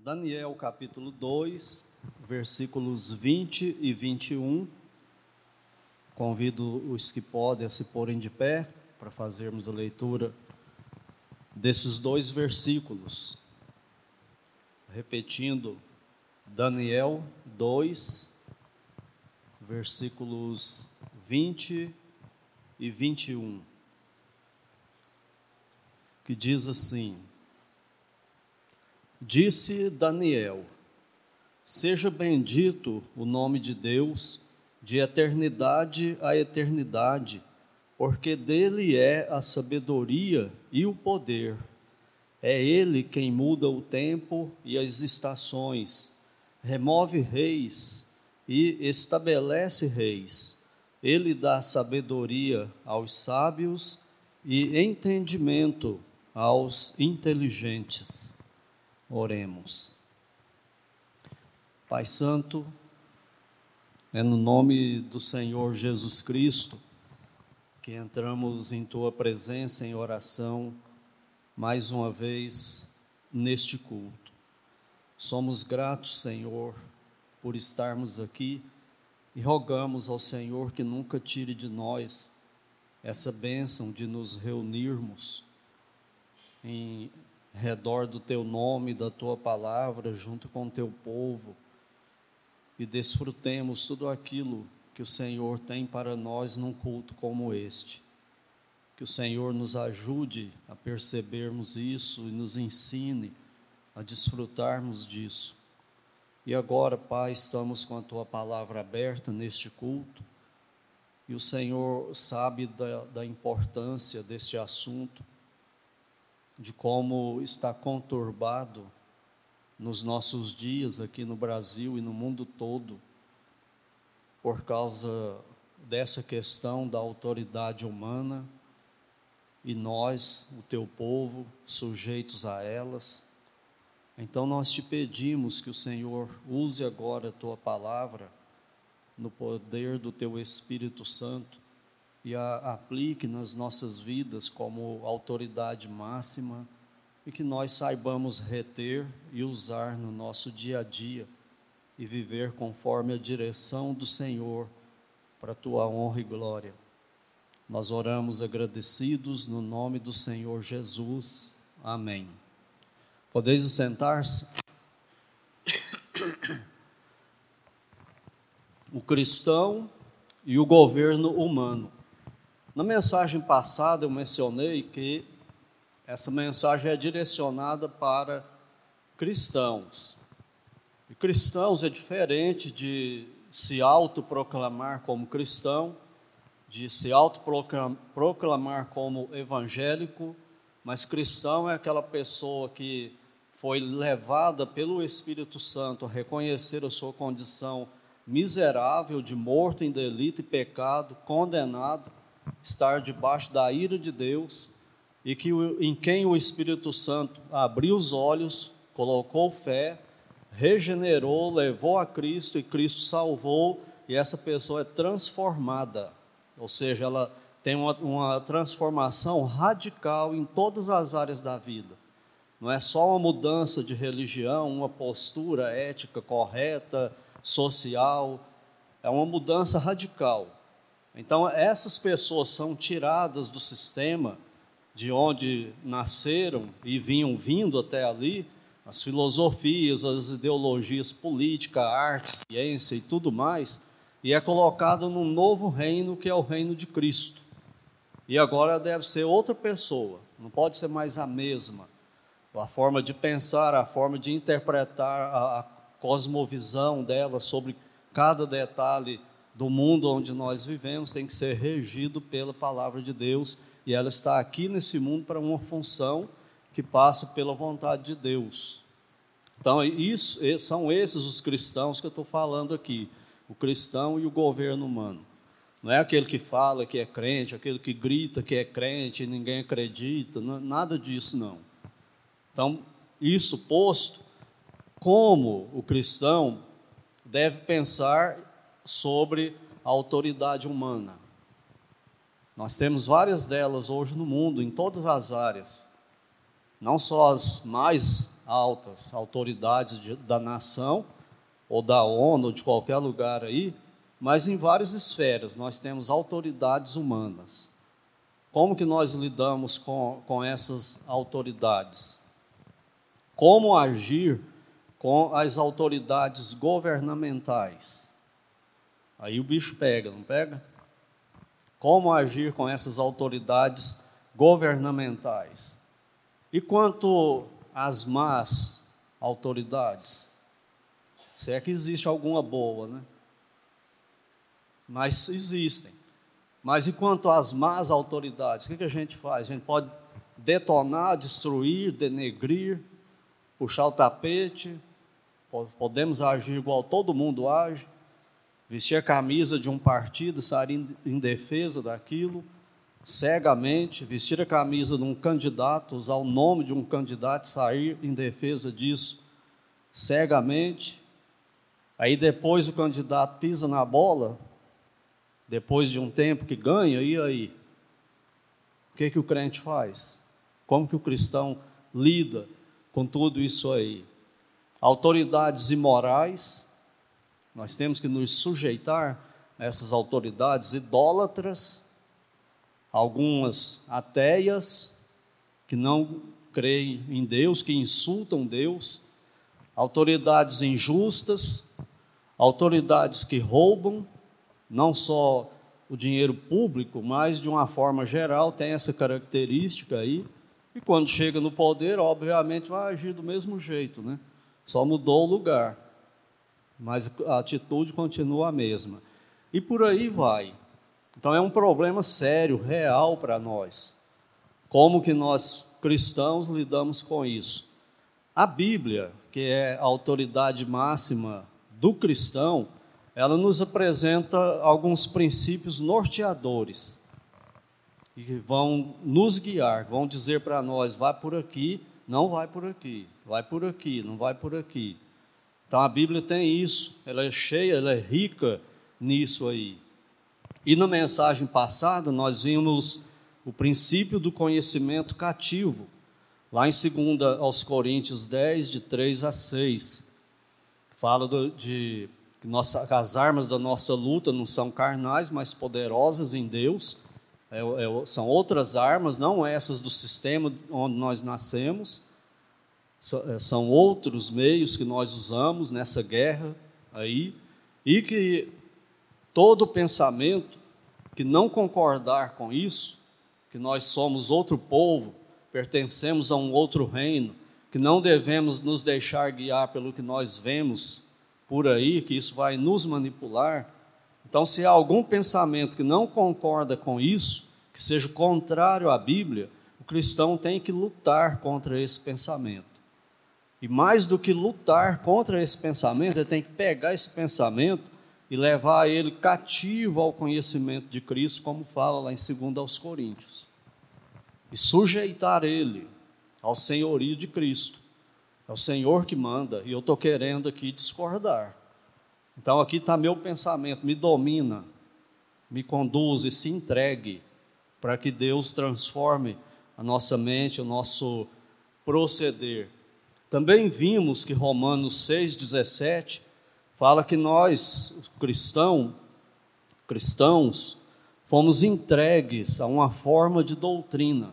Daniel capítulo 2, versículos 20 e 21. Convido os que podem a se porem de pé para fazermos a leitura desses dois versículos. Repetindo, Daniel 2, versículos 20 e 21, que diz assim: Disse Daniel: Seja bendito o nome de Deus, de eternidade a eternidade, porque dele é a sabedoria e o poder. É ele quem muda o tempo e as estações, remove reis e estabelece reis. Ele dá sabedoria aos sábios e entendimento aos inteligentes. Oremos. Pai Santo, é no nome do Senhor Jesus Cristo que entramos em tua presença em oração mais uma vez neste culto. Somos gratos, Senhor, por estarmos aqui e rogamos ao Senhor que nunca tire de nós essa bênção de nos reunirmos em redor do teu nome, da tua palavra, junto com o teu povo, e desfrutemos tudo aquilo que o Senhor tem para nós num culto como este. Que o Senhor nos ajude a percebermos isso e nos ensine a desfrutarmos disso. E agora, Pai, estamos com a tua palavra aberta neste culto, e o Senhor sabe da, da importância deste assunto de como está conturbado nos nossos dias aqui no Brasil e no mundo todo, por causa dessa questão da autoridade humana e nós, o teu povo, sujeitos a elas. Então nós te pedimos que o Senhor use agora a tua palavra no poder do teu Espírito Santo e a aplique nas nossas vidas como autoridade máxima e que nós saibamos reter e usar no nosso dia a dia e viver conforme a direção do Senhor para tua honra e glória. Nós oramos agradecidos no nome do Senhor Jesus. Amém. Podeis sentar-se. O cristão e o governo humano. Na mensagem passada eu mencionei que essa mensagem é direcionada para cristãos. E cristãos é diferente de se autoproclamar como cristão, de se autoproclamar como evangélico, mas cristão é aquela pessoa que foi levada pelo Espírito Santo a reconhecer a sua condição miserável de morto em delito e pecado, condenado, estar debaixo da ira de Deus e que em quem o Espírito Santo abriu os olhos, colocou fé, regenerou, levou a Cristo e Cristo salvou e essa pessoa é transformada, ou seja, ela tem uma, uma transformação radical em todas as áreas da vida. Não é só uma mudança de religião, uma postura ética correta, social, é uma mudança radical. Então, essas pessoas são tiradas do sistema de onde nasceram e vinham vindo até ali, as filosofias, as ideologias política, arte, ciência e tudo mais, e é colocada num novo reino que é o reino de Cristo. E agora deve ser outra pessoa, não pode ser mais a mesma. A forma de pensar, a forma de interpretar a, a cosmovisão dela sobre cada detalhe do mundo onde nós vivemos tem que ser regido pela palavra de Deus e ela está aqui nesse mundo para uma função que passa pela vontade de Deus. Então, isso, são esses os cristãos que eu estou falando aqui: o cristão e o governo humano. Não é aquele que fala que é crente, aquele que grita que é crente e ninguém acredita, não, nada disso não. Então, isso posto, como o cristão deve pensar sobre a autoridade humana. Nós temos várias delas hoje no mundo, em todas as áreas. Não só as mais altas autoridades de, da nação, ou da ONU, ou de qualquer lugar aí, mas em várias esferas nós temos autoridades humanas. Como que nós lidamos com, com essas autoridades? Como agir com as autoridades governamentais? Aí o bicho pega, não pega? Como agir com essas autoridades governamentais? E quanto às más autoridades? Se é que existe alguma boa, né? Mas existem. Mas e quanto às más autoridades, o que, a gente faz? A gente pode detonar, destruir, denegrir, puxar o tapete, podemos agir igual todo mundo age, vestir a camisa de um partido, sair em defesa daquilo, cegamente, vestir a camisa de um candidato, usar o nome de um candidato, sair em defesa disso cegamente. Aí depois o candidato pisa na bola, depois de um tempo que ganha, e aí? O que, que o crente faz? Como que o cristão lida com tudo isso aí? Autoridades imorais, nós temos que nos sujeitar a essas autoridades idólatras, algumas ateias, que não creem em Deus, que insultam Deus, autoridades injustas, autoridades que roubam, não só o dinheiro público, mas de uma forma geral tem essa característica aí. E quando chega no poder, obviamente vai agir do mesmo jeito, né? Só mudou o lugar. Mas a atitude continua a mesma. E por aí vai. Então é um problema sério, real para nós. Como que nós cristãos lidamos com isso? A Bíblia, que é a autoridade máxima do cristão, ela nos apresenta alguns princípios norteadores que vão nos guiar, vão dizer para nós: vai por aqui, não vai por aqui, vai por aqui, não vai por aqui. Então a Bíblia tem isso, ela é cheia, ela é rica nisso aí. E na mensagem passada nós vimos o princípio do conhecimento cativo, lá em 2 aos Coríntios 10, de 3 a 6. Fala do, de nossa, as armas da nossa luta não são carnais, mas poderosas em Deus. É, é, são outras armas, não essas do sistema onde nós nascemos. É, são outros meios que nós usamos nessa guerra aí. E que todo pensamento que não concordar com isso, que nós somos outro povo, pertencemos a um outro reino, que não devemos nos deixar guiar pelo que nós vemos por aí, que isso vai nos manipular. Então, se há algum pensamento que não concorda com isso, que seja contrário à Bíblia, o cristão tem que lutar contra esse pensamento. E mais do que lutar contra esse pensamento, ele tem que pegar esse pensamento e levar ele cativo ao conhecimento de Cristo, como fala lá em 2 aos Coríntios. E sujeitar ele ao senhorio de Cristo. É o Senhor que manda e eu estou querendo aqui discordar. Então aqui está meu pensamento, me domina, me conduz e se entregue para que Deus transforme a nossa mente, o nosso proceder. Também vimos que Romanos 6,17 fala que nós, cristão, cristãos, fomos entregues a uma forma de doutrina.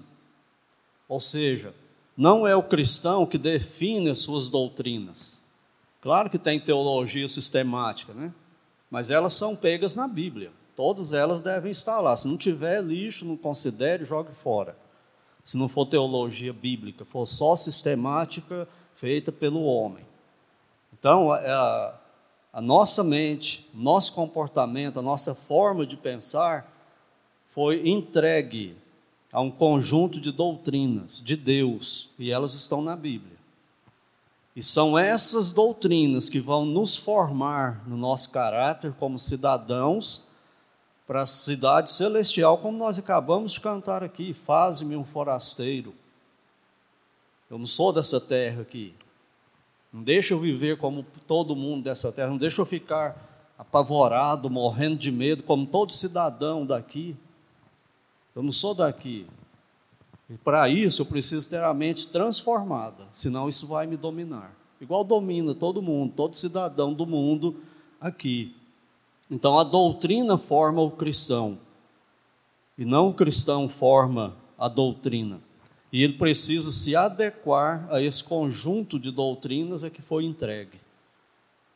Ou seja, não é o cristão que define as suas doutrinas. Claro que tem teologia sistemática, né? Mas elas são pegas na Bíblia. Todas elas devem estar lá. Se não tiver lixo, não considere, jogue fora. Se não for teologia bíblica, for só sistemática feita pelo homem. Então, a, a nossa mente, nosso comportamento, a nossa forma de pensar foi entregue a um conjunto de doutrinas de Deus, e elas estão na Bíblia. E são essas doutrinas que vão nos formar no nosso caráter como cidadãos para a cidade celestial, como nós acabamos de cantar aqui: Faze-me um forasteiro. Eu não sou dessa terra aqui. Não deixa eu viver como todo mundo dessa terra. Não deixa eu ficar apavorado, morrendo de medo, como todo cidadão daqui. Eu não sou daqui. E para isso eu preciso ter a mente transformada, senão isso vai me dominar. Igual domina todo mundo, todo cidadão do mundo aqui. Então a doutrina forma o cristão, e não o cristão forma a doutrina. E ele precisa se adequar a esse conjunto de doutrinas a que foi entregue.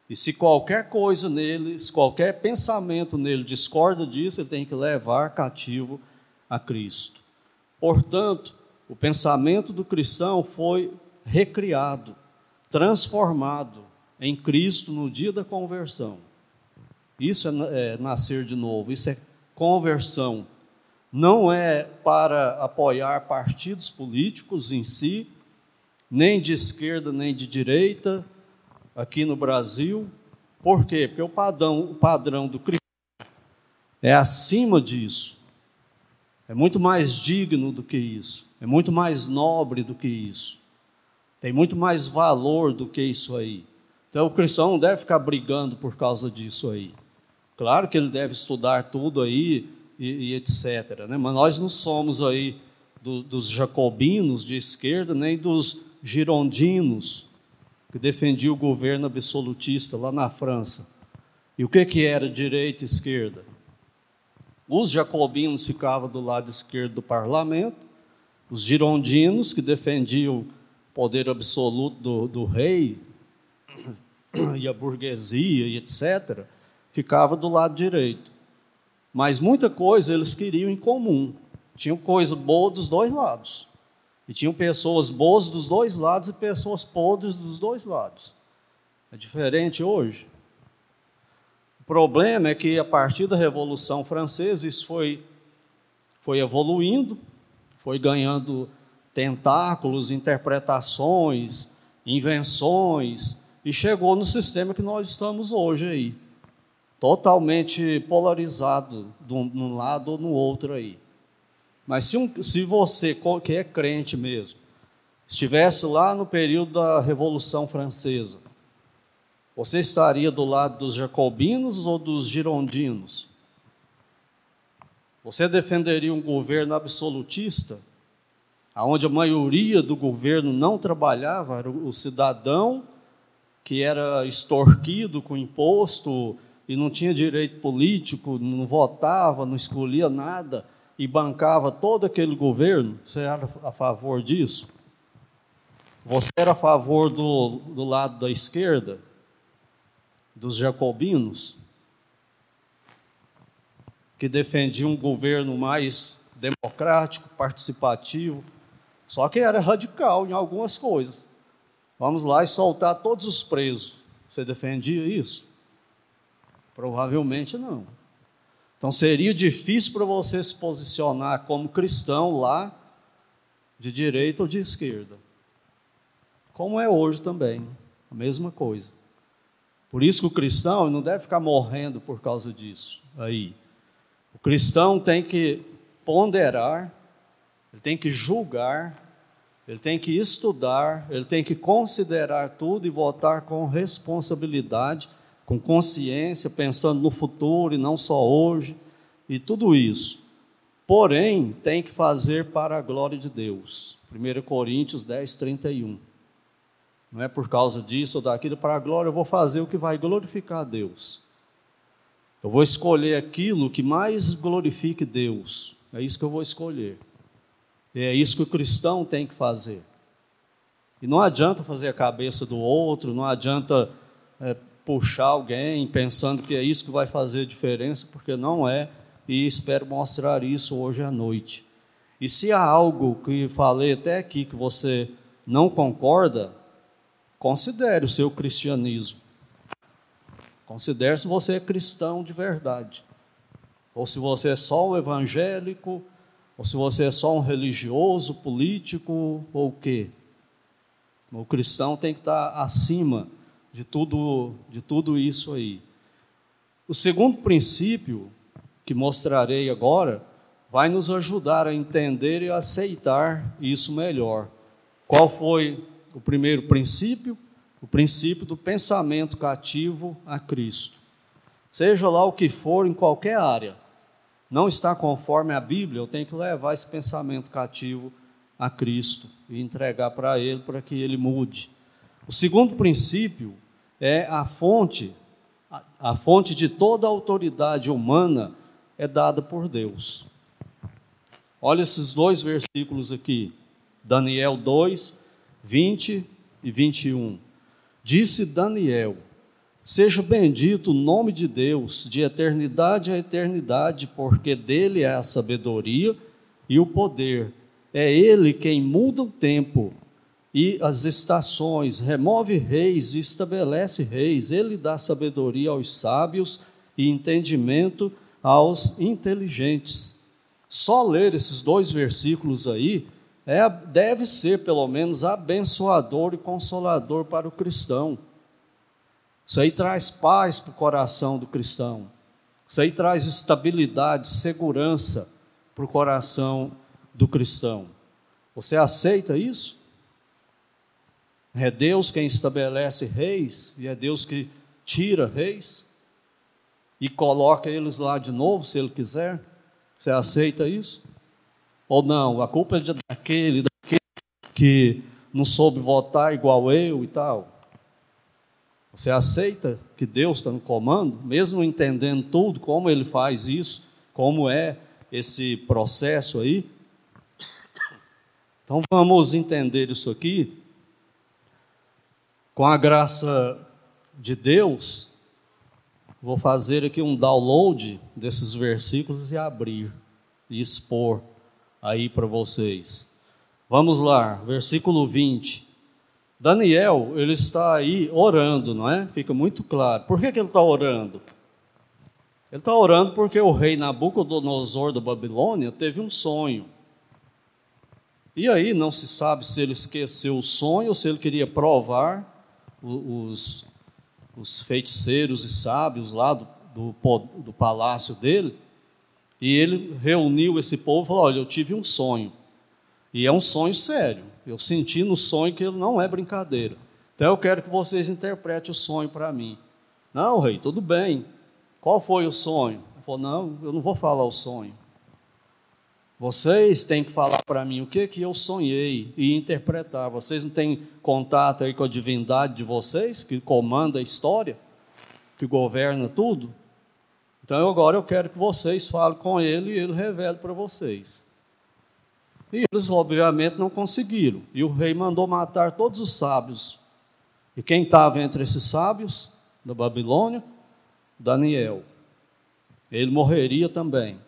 E se qualquer coisa nele, se qualquer pensamento nele discorda disso, ele tem que levar cativo a Cristo. Portanto, o pensamento do cristão foi recriado, transformado em Cristo no dia da conversão. Isso é, é nascer de novo, isso é conversão. Não é para apoiar partidos políticos em si, nem de esquerda nem de direita, aqui no Brasil. Por quê? Porque o padrão, o padrão do cristão é acima disso. É muito mais digno do que isso. É muito mais nobre do que isso. Tem muito mais valor do que isso aí. Então o cristão não deve ficar brigando por causa disso aí. Claro que ele deve estudar tudo aí e, e etc. Né? Mas nós não somos aí do, dos jacobinos de esquerda, nem dos girondinos que defendia o governo absolutista lá na França. E o que, que era direita e esquerda? Os jacobinos ficavam do lado esquerdo do parlamento, os girondinos, que defendiam o poder absoluto do, do rei e a burguesia e etc., ficavam do lado direito. Mas muita coisa eles queriam em comum. Tinham coisa boa dos dois lados. E tinham pessoas boas dos dois lados e pessoas podres dos dois lados. É diferente hoje. O problema é que a partir da Revolução Francesa isso foi, foi evoluindo, foi ganhando tentáculos, interpretações, invenções, e chegou no sistema que nós estamos hoje aí. Totalmente polarizado de um lado ou no outro aí. Mas se, um, se você, que é crente mesmo, estivesse lá no período da Revolução Francesa, você estaria do lado dos jacobinos ou dos girondinos? Você defenderia um governo absolutista, onde a maioria do governo não trabalhava, era o cidadão que era extorquido com imposto e não tinha direito político, não votava, não escolhia nada e bancava todo aquele governo, você era a favor disso? Você era a favor do, do lado da esquerda, dos jacobinos, que defendiam um governo mais democrático, participativo, só que era radical em algumas coisas. Vamos lá e soltar todos os presos. Você defendia isso? Provavelmente não. Então seria difícil para você se posicionar como cristão lá, de direita ou de esquerda. Como é hoje também, a mesma coisa. Por isso que o cristão não deve ficar morrendo por causa disso. Aí, o cristão tem que ponderar, ele tem que julgar, ele tem que estudar, ele tem que considerar tudo e votar com responsabilidade com consciência, pensando no futuro e não só hoje, e tudo isso. Porém, tem que fazer para a glória de Deus. 1 Coríntios 10, 31. Não é por causa disso ou daquilo, para a glória eu vou fazer o que vai glorificar a Deus. Eu vou escolher aquilo que mais glorifique Deus. É isso que eu vou escolher. E é isso que o cristão tem que fazer. E não adianta fazer a cabeça do outro, não adianta é, puxar alguém pensando que é isso que vai fazer diferença, porque não é, e espero mostrar isso hoje à noite. E se há algo que falei até aqui que você não concorda, considere o seu cristianismo. Considere se você é cristão de verdade. Ou se você é só um evangélico, ou se você é só um religioso, político, ou o quê. O cristão tem que estar acima de tudo, de tudo isso aí. O segundo princípio que mostrarei agora vai nos ajudar a entender e aceitar isso melhor. Qual foi o primeiro princípio? O princípio do pensamento cativo a Cristo. Seja lá o que for, em qualquer área, não está conforme a Bíblia, eu tenho que levar esse pensamento cativo a Cristo e entregar para Ele para que Ele mude. O segundo princípio é a fonte, a, fonte de toda a autoridade humana é dada por Deus. Olha esses dois versículos aqui, Daniel 2, 20 e 21. Disse Daniel: Seja bendito o nome de Deus, de eternidade a eternidade, porque dele é a sabedoria e o poder. É ele quem muda o tempo e as estações, remove reis e estabelece reis. Ele dá sabedoria aos sábios e entendimento aos inteligentes. Só ler esses dois versículos aí é, deve ser, pelo menos, abençoador e consolador para o cristão. Isso aí traz paz para o coração do cristão. Isso aí traz estabilidade, segurança para o coração do cristão. Você aceita isso? É Deus quem estabelece reis e é Deus que tira reis e coloca eles lá de novo, se Ele quiser. Você aceita isso? Ou não? A culpa é daquele, daquele que não soube votar igual eu e tal. Você aceita que Deus está no comando, mesmo entendendo tudo, como Ele faz isso, como é esse processo aí? Então vamos entender isso aqui. Com a graça de Deus, vou fazer aqui um download desses versículos e abrir e expor aí para vocês. Vamos lá, versículo 20. Daniel, ele está aí orando, não é? Fica muito claro. Por que, que ele está orando? Ele está orando porque o rei Nabucodonosor da Babilônia teve um sonho. E aí não se sabe se ele esqueceu o sonho ou se ele queria provar os, os feiticeiros e sábios lá do, do, do palácio dele. E ele reuniu esse povo e falou: Olha, eu tive um sonho. E é um sonho sério. Eu senti no sonho que ele não é brincadeira. Então eu quero que vocês interpretem o sonho para mim. Não, rei, tudo bem. Qual foi o sonho? Ele falou: Não, eu não vou falar o sonho. Vocês têm que falar para mim o que que eu sonhei e interpretar. Vocês não têm contato aí com a divindade de vocês, que comanda a história, que governa tudo? Então agora eu quero que vocês falem com ele e ele revele para vocês. E eles, obviamente, não conseguiram. E o rei mandou matar todos os sábios. E quem estava entre esses sábios da Babilônia? Daniel. Ele morreria também.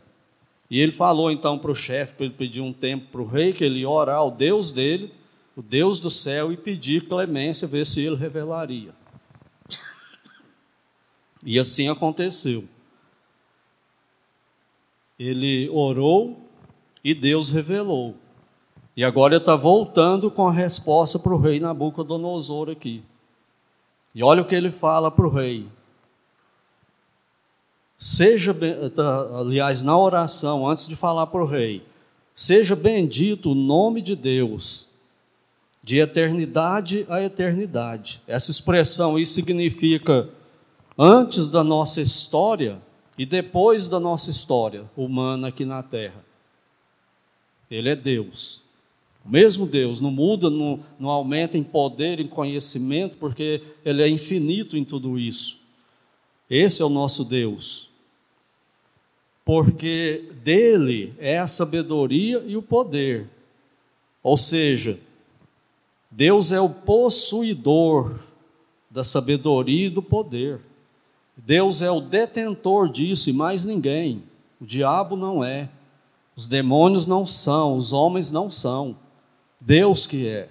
E ele falou então para o chefe, para ele pedir um tempo para o rei, que ele ia orar ao Deus dele, o Deus do céu, e pedir clemência, ver se ele revelaria. E assim aconteceu. Ele orou e Deus revelou. E agora ele está voltando com a resposta para o rei Nabucodonosor aqui. E olha o que ele fala para o rei. Seja, tá, aliás, na oração, antes de falar para o rei, seja bendito o nome de Deus, de eternidade a eternidade. Essa expressão aí significa antes da nossa história e depois da nossa história humana aqui na terra. Ele é Deus. O mesmo Deus, não muda, não, não aumenta em poder, em conhecimento, porque Ele é infinito em tudo isso. Esse é o nosso Deus. Porque dele é a sabedoria e o poder. Ou seja, Deus é o possuidor da sabedoria e do poder. Deus é o detentor disso e mais ninguém. O diabo não é. Os demônios não são, os homens não são. Deus que é.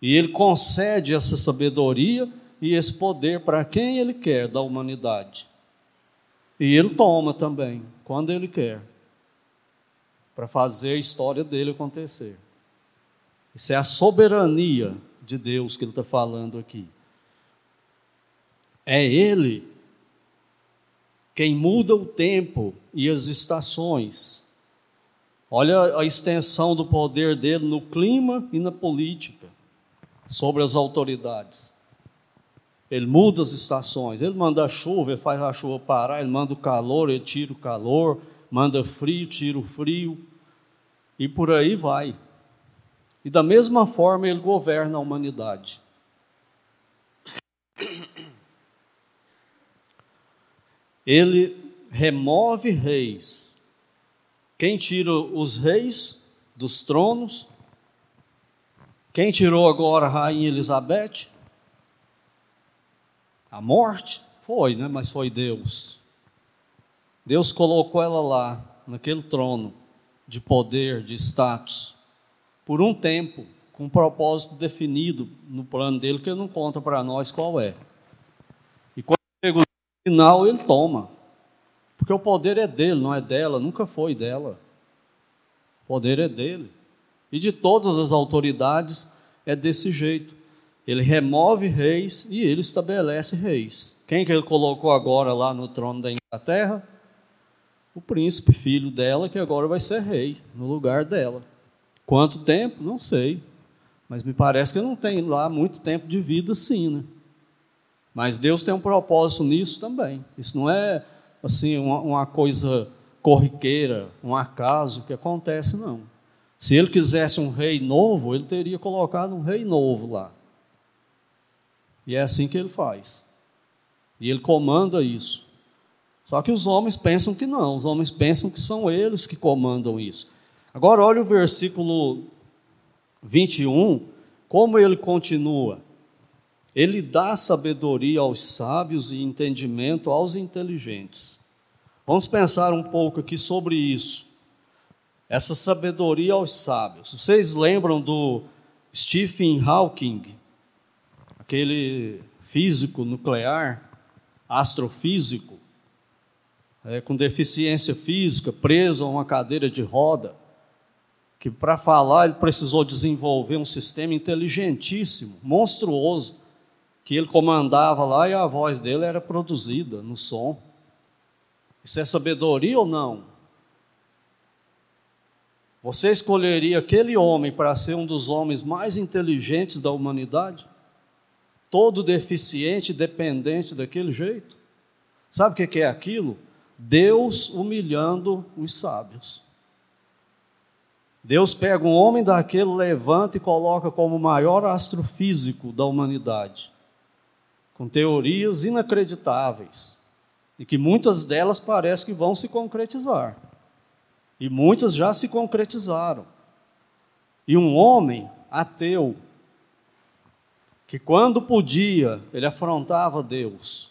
E Ele concede essa sabedoria e esse poder para quem Ele quer da humanidade. E Ele toma também, quando Ele quer, para fazer a história dele acontecer. Isso é a soberania de Deus que Ele está falando aqui. É Ele quem muda o tempo e as estações Olha a extensão do poder dele no clima e na política, sobre as autoridades. Ele muda as estações, ele manda a chuva, ele faz a chuva parar, ele manda o calor, ele tira o calor, manda frio, tira o frio, e por aí vai. E da mesma forma ele governa a humanidade. Ele remove reis. Quem tira os reis dos tronos? Quem tirou agora a rainha Elizabeth? A morte? Foi, né? Mas foi Deus. Deus colocou ela lá, naquele trono de poder, de status, por um tempo, com um propósito definido no plano dele, que ele não conta para nós qual é. E quando chega no final, ele toma. Porque o poder é dele, não é dela, nunca foi dela. O poder é dele. E de todas as autoridades é desse jeito. Ele remove reis e ele estabelece reis. Quem que ele colocou agora lá no trono da Inglaterra? O príncipe, filho dela, que agora vai ser rei no lugar dela. Quanto tempo? Não sei. Mas me parece que não tem lá muito tempo de vida, sim, né? Mas Deus tem um propósito nisso também. Isso não é assim uma, uma coisa corriqueira, um acaso que acontece, não. Se ele quisesse um rei novo, ele teria colocado um rei novo lá. E é assim que ele faz. E ele comanda isso. Só que os homens pensam que não, os homens pensam que são eles que comandam isso. Agora, olha o versículo 21, como ele continua. Ele dá sabedoria aos sábios e entendimento aos inteligentes. Vamos pensar um pouco aqui sobre isso. Essa sabedoria aos sábios. Vocês lembram do Stephen Hawking, aquele físico nuclear, astrofísico, é, com deficiência física, preso a uma cadeira de roda, que para falar ele precisou desenvolver um sistema inteligentíssimo, monstruoso, que ele comandava lá e a voz dele era produzida no som. Isso é sabedoria ou não? Você escolheria aquele homem para ser um dos homens mais inteligentes da humanidade? Todo deficiente, dependente daquele jeito? Sabe o que é aquilo? Deus humilhando os sábios. Deus pega um homem daquele, levanta e coloca como o maior astrofísico da humanidade, com teorias inacreditáveis, e que muitas delas parecem que vão se concretizar. E muitas já se concretizaram. E um homem ateu, que quando podia, ele afrontava Deus,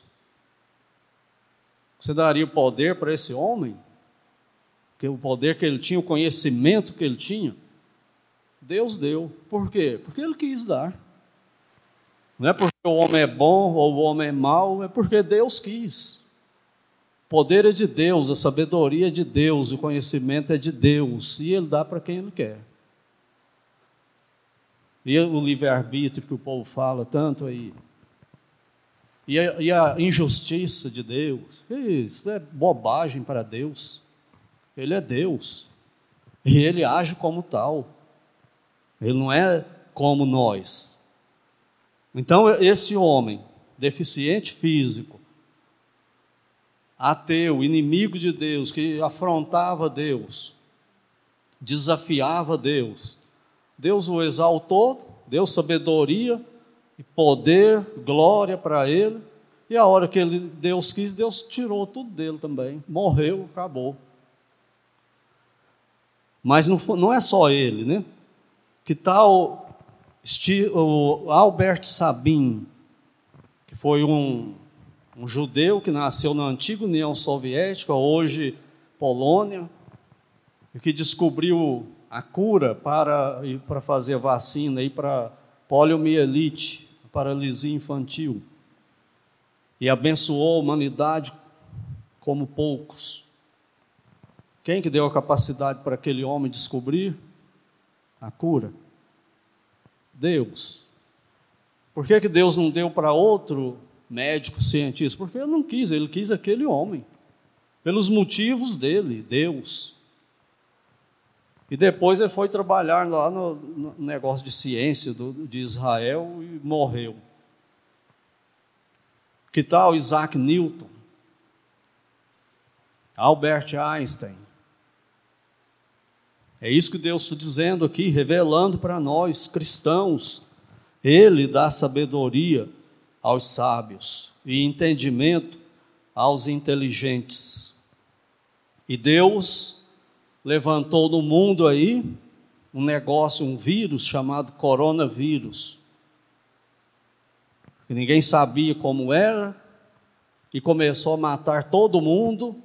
você daria o poder para esse homem? Que o poder que ele tinha, o conhecimento que ele tinha? Deus deu. Por quê? Porque ele quis dar. Não é porque o homem é bom ou o homem é mau, é porque Deus quis. O poder é de Deus, a sabedoria é de Deus, o conhecimento é de Deus, e ele dá para quem ele quer. E o livre-arbítrio que o povo fala tanto aí, e a, e a injustiça de Deus. Isso é bobagem para Deus. Ele é Deus. E ele age como tal. Ele não é como nós. Então, esse homem, deficiente físico, ateu, inimigo de Deus, que afrontava Deus, desafiava Deus, Deus o exaltou, deu sabedoria e poder, glória para ele. E a hora que ele, Deus quis, Deus tirou tudo dele também. Morreu, acabou. Mas não, não é só ele, né? Que tal o Albert Sabin, que foi um, um judeu que nasceu na antiga União Soviética, hoje Polônia, e que descobriu a cura para, para fazer vacina e para poliomielite, paralisia infantil, e abençoou a humanidade como poucos. Quem que deu a capacidade para aquele homem descobrir a cura? Deus. Por que, que Deus não deu para outro médico, cientista? Porque ele não quis, ele quis aquele homem. Pelos motivos dele, Deus. E depois ele foi trabalhar lá no, no negócio de ciência do, de Israel e morreu. Que tal Isaac Newton? Albert Einstein? É isso que Deus está dizendo aqui, revelando para nós, cristãos. Ele dá sabedoria aos sábios e entendimento aos inteligentes. E Deus levantou no mundo aí um negócio, um vírus chamado coronavírus. Ninguém sabia como era e começou a matar todo mundo.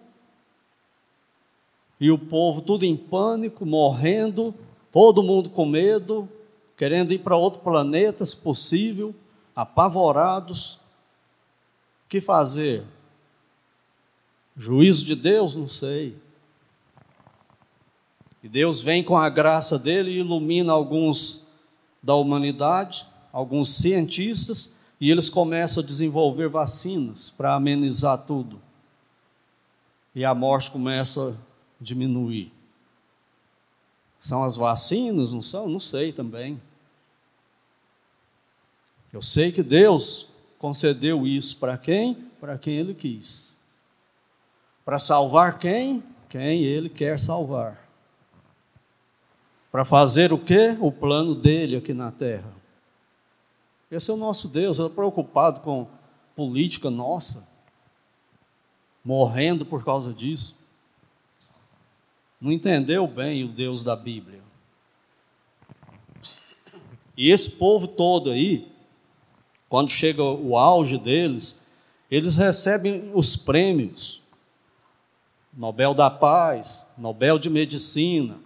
E o povo tudo em pânico, morrendo, todo mundo com medo, querendo ir para outro planeta, se possível, apavorados. O que fazer? Juízo de Deus? Não sei. E Deus vem com a graça dele e ilumina alguns da humanidade, alguns cientistas, e eles começam a desenvolver vacinas para amenizar tudo. E a morte começa a diminuir. São as vacinas, não são? Não sei também. Eu sei que Deus concedeu isso para quem? Para quem Ele quis. Para salvar quem? Quem Ele quer salvar. Para fazer o que? O plano dele aqui na terra. Esse é o nosso Deus, ele é preocupado com política nossa, morrendo por causa disso. Não entendeu bem o Deus da Bíblia. E esse povo todo aí, quando chega o auge deles, eles recebem os prêmios. Nobel da Paz, Nobel de Medicina,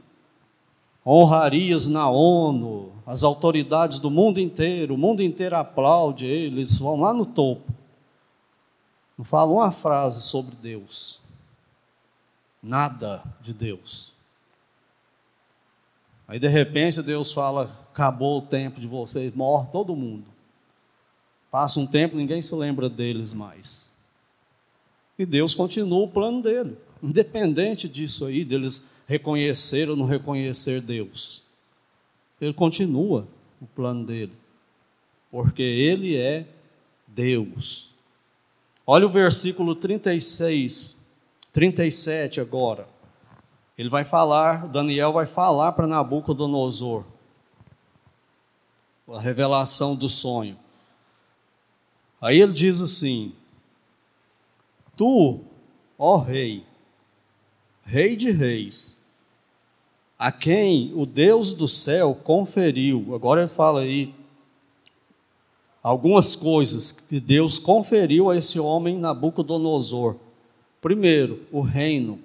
honrarias na ONU, as autoridades do mundo inteiro, o mundo inteiro aplaude eles, vão lá no topo. Não falam uma frase sobre Deus. Nada de Deus. Aí de repente Deus fala: acabou o tempo de vocês, morre todo mundo. Passa um tempo, ninguém se lembra deles mais. E Deus continua o plano dele, independente disso aí, deles reconhecer ou não reconhecer Deus. Ele continua o plano dele, porque ele é Deus. Olha o versículo 36, 37 agora. Ele vai falar, Daniel vai falar para Nabucodonosor a revelação do sonho. Aí ele diz assim: Tu, ó rei, rei de reis, a quem o Deus do céu conferiu. Agora ele fala aí algumas coisas que Deus conferiu a esse homem Nabucodonosor. Primeiro, o reino.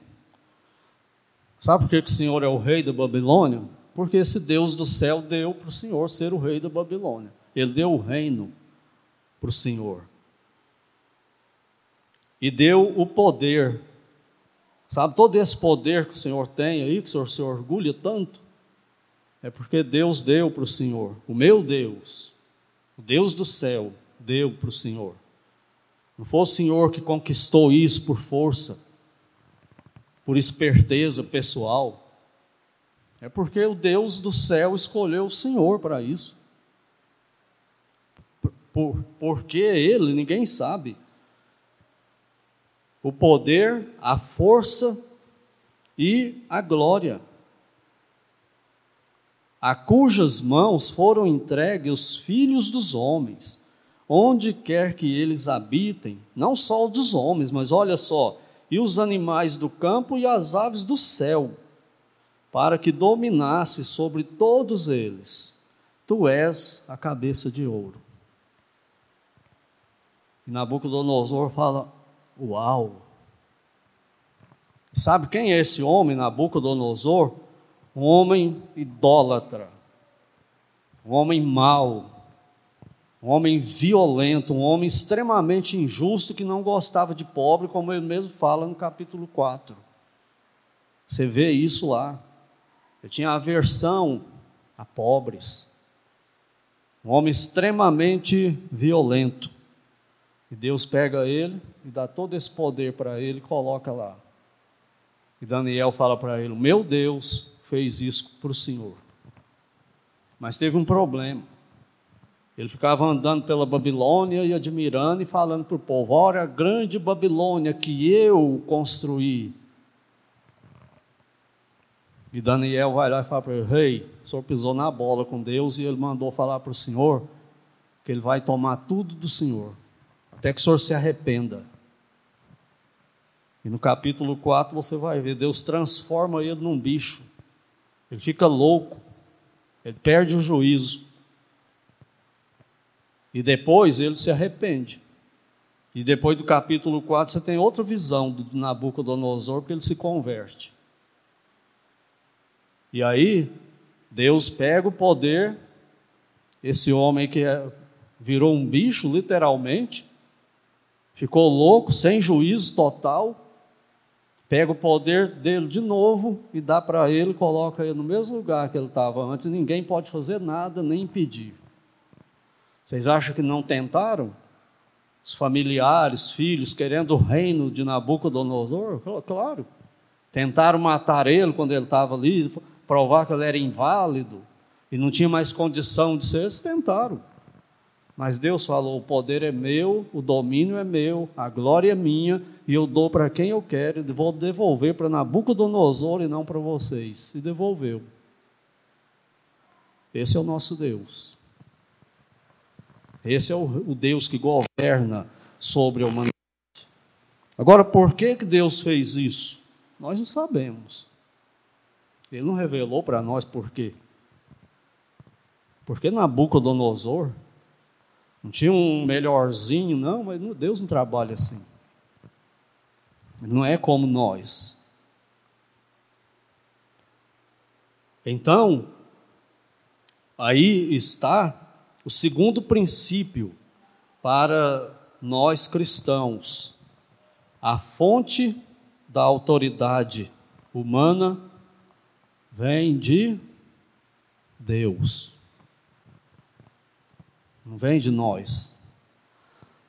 Sabe por que o Senhor é o rei da Babilônia? Porque esse Deus do céu deu para o Senhor ser o rei da Babilônia. Ele deu o reino para o Senhor. E deu o poder Sabe, todo esse poder que o Senhor tem aí, que o Senhor se orgulha tanto, é porque Deus deu para o Senhor. O meu Deus, o Deus do céu, deu para o Senhor. Não foi o Senhor que conquistou isso por força, por esperteza pessoal. É porque o Deus do céu escolheu o Senhor para isso. Por, porque Ele, ninguém sabe o poder, a força e a glória, a cujas mãos foram entregues os filhos dos homens, onde quer que eles habitem, não só os dos homens, mas olha só, e os animais do campo e as aves do céu, para que dominasse sobre todos eles. Tu és a cabeça de ouro. E Nabucodonosor fala: Uau! Sabe quem é esse homem, Nabucodonosor? Um homem idólatra, um homem mau, um homem violento, um homem extremamente injusto que não gostava de pobre, como ele mesmo fala no capítulo 4. Você vê isso lá. Ele tinha aversão a pobres. Um homem extremamente violento. E Deus pega ele e dá todo esse poder para ele e coloca lá. E Daniel fala para ele: Meu Deus fez isso para o Senhor. Mas teve um problema. Ele ficava andando pela Babilônia e admirando e falando para o povo: Olha a grande Babilônia que eu construí. E Daniel vai lá e fala para ele: Rei, o senhor pisou na bola com Deus e ele mandou falar para o senhor que ele vai tomar tudo do senhor, até que o senhor se arrependa. E no capítulo 4 você vai ver: Deus transforma ele num bicho, ele fica louco, ele perde o juízo. E depois ele se arrepende. E depois do capítulo 4 você tem outra visão do Nabucodonosor, porque ele se converte. E aí, Deus pega o poder, esse homem que é, virou um bicho, literalmente, ficou louco, sem juízo total, pega o poder dele de novo e dá para ele, coloca ele no mesmo lugar que ele estava antes, ninguém pode fazer nada nem impedir. Vocês acham que não tentaram? Os familiares, filhos, querendo o reino de Nabucodonosor? Claro. Tentaram matar ele quando ele estava ali, provar que ele era inválido e não tinha mais condição de ser, eles tentaram. Mas Deus falou: o poder é meu, o domínio é meu, a glória é minha, e eu dou para quem eu quero, e vou devolver para Nabucodonosor e não para vocês. E devolveu. Esse é o nosso Deus. Esse é o, o Deus que governa sobre a humanidade. Agora, por que, que Deus fez isso? Nós não sabemos. Ele não revelou para nós por quê. Porque Nabucodonosor não tinha um melhorzinho, não, mas Deus não trabalha assim. Não é como nós. Então, aí está o segundo princípio para nós cristãos. A fonte da autoridade humana vem de Deus. Não vem de nós.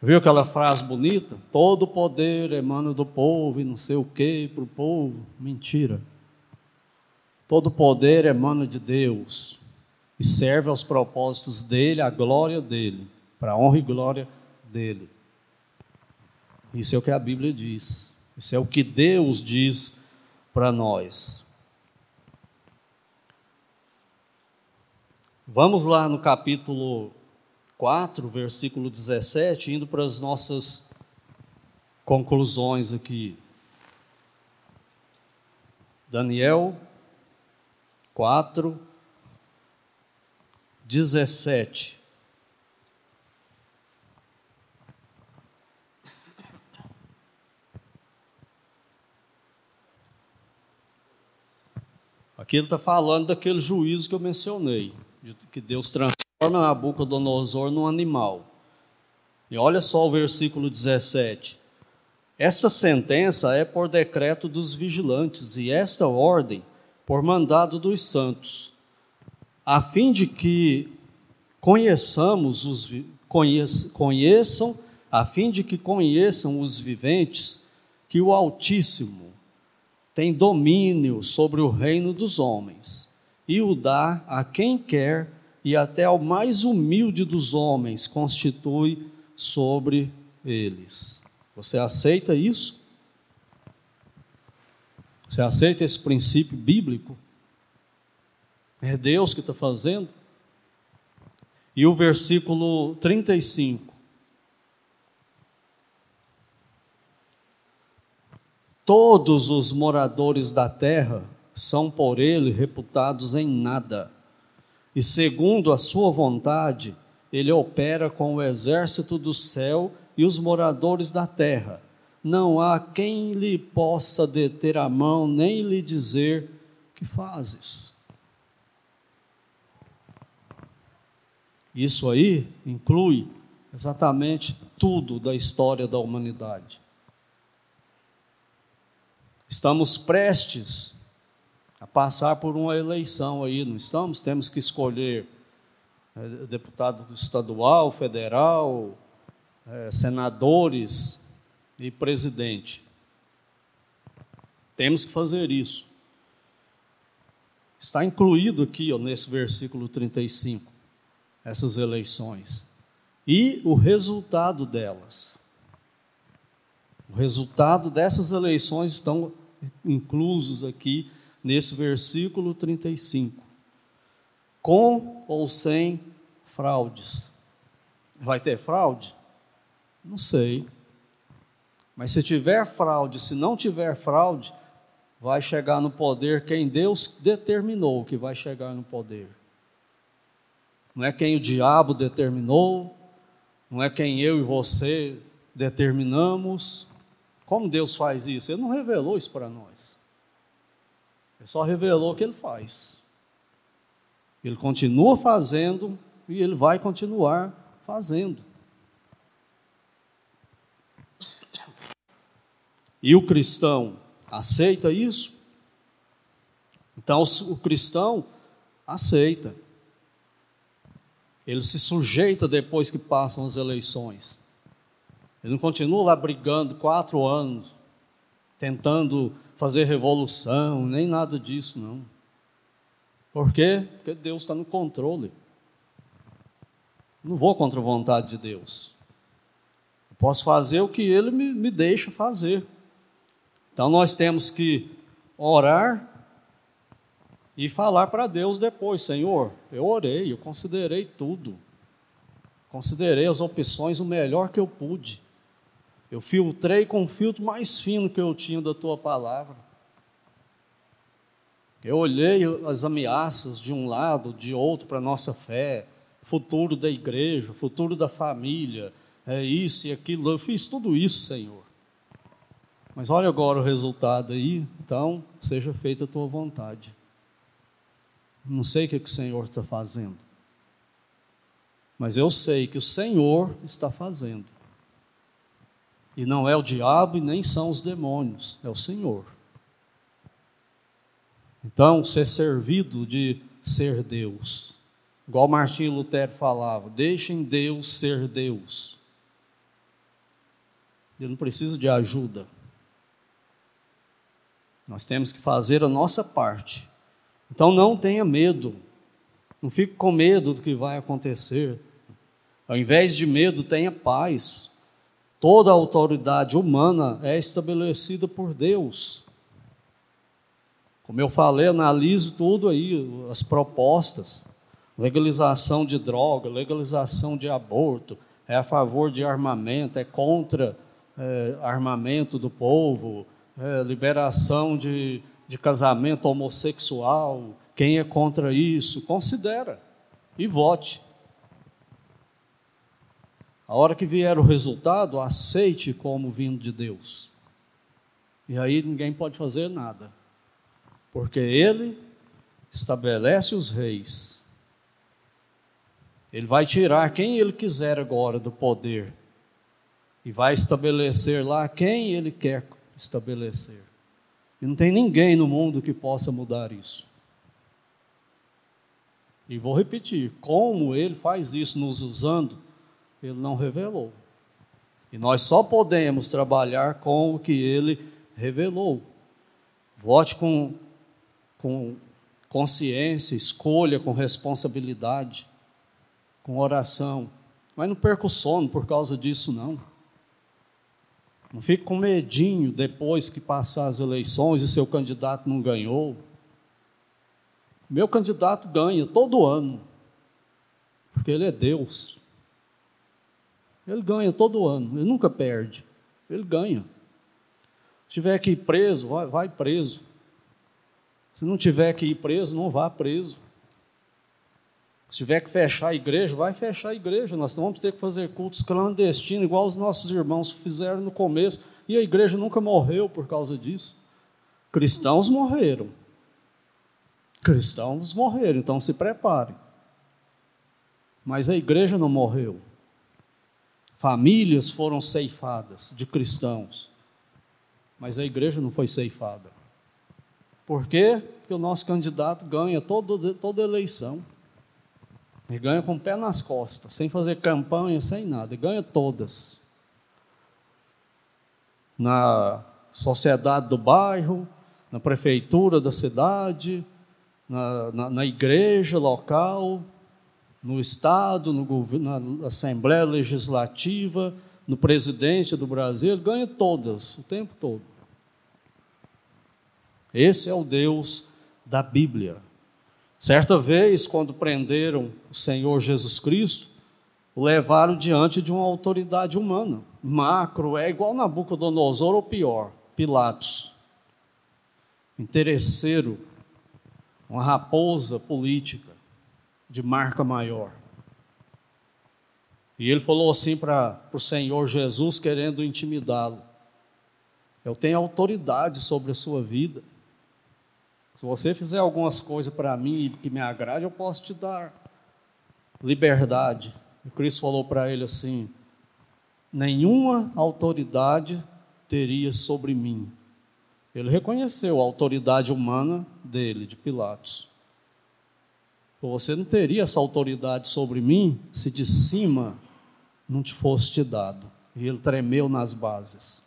Viu aquela frase bonita? Todo poder emana do povo e não sei o que para o povo. Mentira. Todo poder emana de Deus e serve aos propósitos dele, à glória dele, para a honra e glória dele. Isso é o que a Bíblia diz. Isso é o que Deus diz para nós. Vamos lá no capítulo 4, versículo 17, indo para as nossas conclusões aqui. Daniel 4, 17. Aqui ele está falando daquele juízo que eu mencionei de que Deus transforma Nabucodonosor num animal. E olha só o versículo 17. Esta sentença é por decreto dos vigilantes, e esta ordem por mandado dos santos, a fim de que conheçamos os conheçam, a fim de que conheçam os viventes que o Altíssimo tem domínio sobre o reino dos homens e o dá a quem quer, e até ao mais humilde dos homens constitui sobre eles. Você aceita isso? Você aceita esse princípio bíblico? É Deus que está fazendo? E o versículo 35. Todos os moradores da terra são por ele reputados em nada. E segundo a sua vontade, ele opera com o exército do céu e os moradores da terra. Não há quem lhe possa deter a mão, nem lhe dizer: Que fazes? Isso aí inclui exatamente tudo da história da humanidade. Estamos prestes a passar por uma eleição aí, não estamos? Temos que escolher é, deputado estadual, federal, é, senadores e presidente. Temos que fazer isso. Está incluído aqui, ó, nesse versículo 35, essas eleições. E o resultado delas. O resultado dessas eleições estão inclusos aqui nesse versículo 35. Com ou sem fraudes. Vai ter fraude? Não sei. Mas se tiver fraude, se não tiver fraude, vai chegar no poder quem Deus determinou que vai chegar no poder. Não é quem o diabo determinou, não é quem eu e você determinamos. Como Deus faz isso? Ele não revelou isso para nós. Ele só revelou o que ele faz. Ele continua fazendo e ele vai continuar fazendo. E o cristão aceita isso? Então, o cristão aceita. Ele se sujeita depois que passam as eleições. Ele não continua lá brigando quatro anos, tentando fazer revolução, nem nada disso, não. Por quê? Porque Deus está no controle. Não vou contra a vontade de Deus. Eu posso fazer o que Ele me, me deixa fazer. Então nós temos que orar e falar para Deus depois: Senhor, eu orei, eu considerei tudo. Considerei as opções o melhor que eu pude. Eu filtrei com o filtro mais fino que eu tinha da tua palavra. Eu olhei as ameaças de um lado, de outro para a nossa fé, futuro da igreja, futuro da família, é isso e aquilo. Eu fiz tudo isso, Senhor. Mas olha agora o resultado aí, então seja feita a tua vontade. Não sei o que, que o Senhor está fazendo, mas eu sei que o Senhor está fazendo. E não é o diabo e nem são os demônios, é o Senhor. Então, ser servido de ser Deus. Igual Martinho Lutero falava, deixem Deus ser Deus. Ele não precisa de ajuda. Nós temos que fazer a nossa parte. Então não tenha medo. Não fique com medo do que vai acontecer. Ao invés de medo, tenha paz. Toda autoridade humana é estabelecida por Deus. Como eu falei, analise tudo aí, as propostas. Legalização de droga, legalização de aborto, é a favor de armamento, é contra é, armamento do povo, é, liberação de, de casamento homossexual, quem é contra isso, considera e vote. A hora que vier o resultado, aceite como vindo de Deus. E aí ninguém pode fazer nada, porque Ele estabelece os reis. Ele vai tirar quem Ele quiser agora do poder e vai estabelecer lá quem Ele quer estabelecer. E não tem ninguém no mundo que possa mudar isso. E vou repetir: como ele faz isso nos usando, ele não revelou. E nós só podemos trabalhar com o que ele revelou. Vote com, com consciência, escolha com responsabilidade, com oração. Mas não perca o sono por causa disso, não. Não fique com medinho depois que passar as eleições e seu candidato não ganhou. Meu candidato ganha todo ano, porque ele é Deus. Ele ganha todo ano, ele nunca perde, ele ganha. Se tiver que ir preso, vai, vai preso. Se não tiver que ir preso, não vá preso. Se tiver que fechar a igreja, vai fechar a igreja. Nós vamos ter que fazer cultos clandestinos, igual os nossos irmãos fizeram no começo. E a igreja nunca morreu por causa disso. Cristãos morreram. Cristãos morreram, então se preparem. Mas a igreja não morreu. Famílias foram ceifadas de cristãos. Mas a igreja não foi ceifada. Por quê? Porque o nosso candidato ganha toda, toda eleição. Ele ganha com o pé nas costas, sem fazer campanha, sem nada. Ele ganha todas. Na sociedade do bairro, na prefeitura da cidade, na, na, na igreja local, no Estado, no, na Assembleia Legislativa, no presidente do Brasil, ele ganha todas, o tempo todo. Esse é o Deus da Bíblia. Certa vez, quando prenderam o Senhor Jesus Cristo, o levaram diante de uma autoridade humana. Macro é igual Nabucodonosor ou pior, Pilatos. Interesseiro, uma raposa política de marca maior. E ele falou assim para o Senhor Jesus, querendo intimidá-lo: Eu tenho autoridade sobre a sua vida. Se você fizer algumas coisas para mim que me agrade, eu posso te dar liberdade. E Cristo falou para ele assim: Nenhuma autoridade teria sobre mim. Ele reconheceu a autoridade humana dele, de Pilatos. Você não teria essa autoridade sobre mim se de cima não te fosse te dado. E ele tremeu nas bases.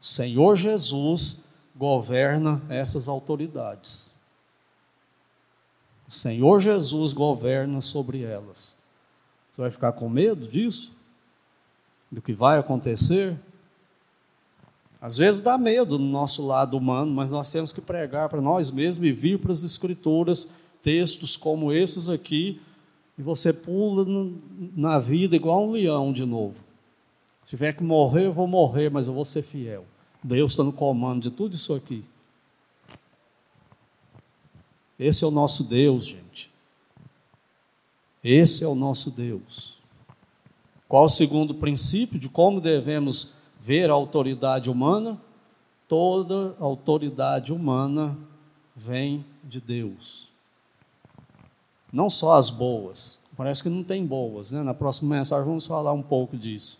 O Senhor Jesus governa essas autoridades. O Senhor Jesus governa sobre elas. Você vai ficar com medo disso? Do que vai acontecer? Às vezes dá medo no nosso lado humano, mas nós temos que pregar para nós mesmos e vir para as Escrituras textos como esses aqui, e você pula na vida igual um leão de novo. Se tiver que morrer, eu vou morrer, mas eu vou ser fiel. Deus está no comando de tudo isso aqui. Esse é o nosso Deus, gente. Esse é o nosso Deus. Qual o segundo princípio de como devemos ver a autoridade humana? Toda autoridade humana vem de Deus. Não só as boas. Parece que não tem boas, né? Na próxima mensagem vamos falar um pouco disso.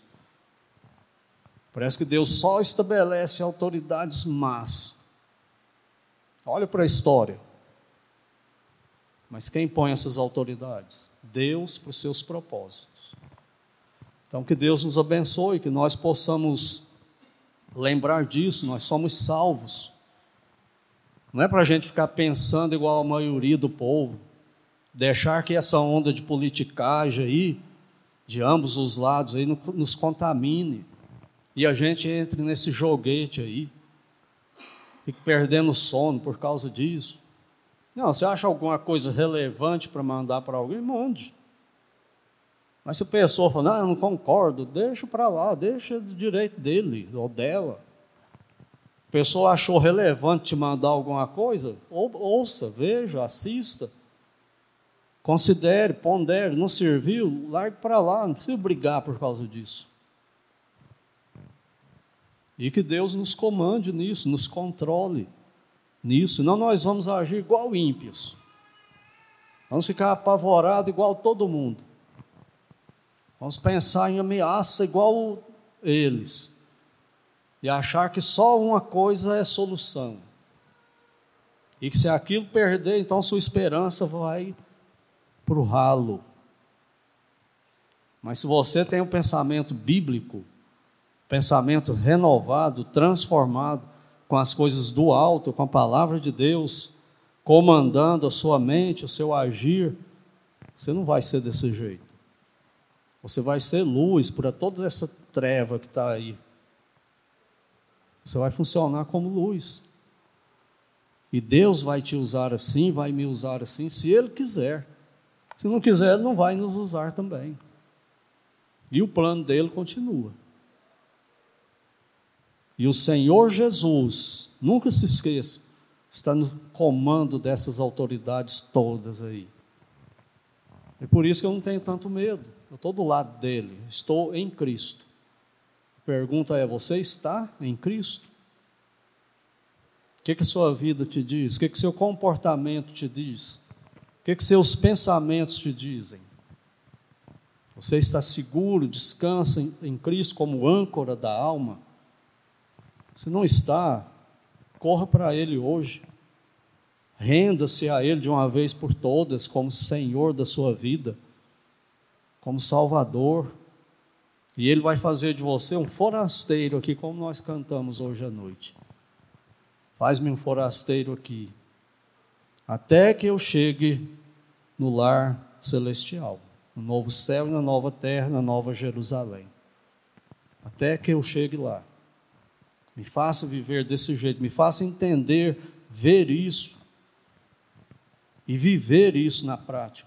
Parece que Deus só estabelece autoridades más. Olha para a história. Mas quem põe essas autoridades? Deus para os seus propósitos. Então, que Deus nos abençoe, que nós possamos lembrar disso, nós somos salvos. Não é para a gente ficar pensando igual a maioria do povo, deixar que essa onda de politicagem aí, de ambos os lados, aí, nos contamine e a gente entra nesse joguete aí, fica perdendo sono por causa disso. Não, você acha alguma coisa relevante para mandar para alguém? Mande. Mas se a pessoa fala, não, eu não concordo, deixa para lá, deixa do direito dele ou dela. A pessoa achou relevante te mandar alguma coisa? Ou, ouça, veja, assista. Considere, pondere, não serviu, largue para lá, não precisa brigar por causa disso. E que Deus nos comande nisso, nos controle nisso. Senão nós vamos agir igual ímpios. Vamos ficar apavorados igual todo mundo. Vamos pensar em ameaça igual eles. E achar que só uma coisa é solução. E que se aquilo perder, então sua esperança vai para o ralo. Mas se você tem um pensamento bíblico, pensamento renovado, transformado com as coisas do alto, com a palavra de Deus, comandando a sua mente, o seu agir, você não vai ser desse jeito. Você vai ser luz para toda essa treva que está aí. Você vai funcionar como luz. E Deus vai te usar assim, vai me usar assim, se Ele quiser. Se não quiser, Ele não vai nos usar também. E o plano dele continua. E o Senhor Jesus, nunca se esqueça, está no comando dessas autoridades todas aí. É por isso que eu não tenho tanto medo. Eu estou do lado dele, estou em Cristo. A pergunta é: você está em Cristo? O que, que sua vida te diz? O que, que seu comportamento te diz? O que, que seus pensamentos te dizem? Você está seguro, descansa em, em Cristo como âncora da alma? Se não está, corra para Ele hoje. Renda-se a Ele de uma vez por todas, como Senhor da sua vida, como Salvador. E Ele vai fazer de você um forasteiro aqui, como nós cantamos hoje à noite. Faz-me um forasteiro aqui, até que eu chegue no lar celestial, no novo céu e na nova terra, na nova Jerusalém. Até que eu chegue lá. Me faça viver desse jeito, me faça entender, ver isso e viver isso na prática.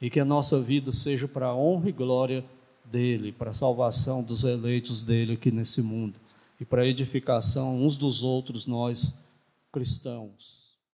E que a nossa vida seja para a honra e glória dele, para a salvação dos eleitos dele aqui nesse mundo e para a edificação uns dos outros, nós cristãos.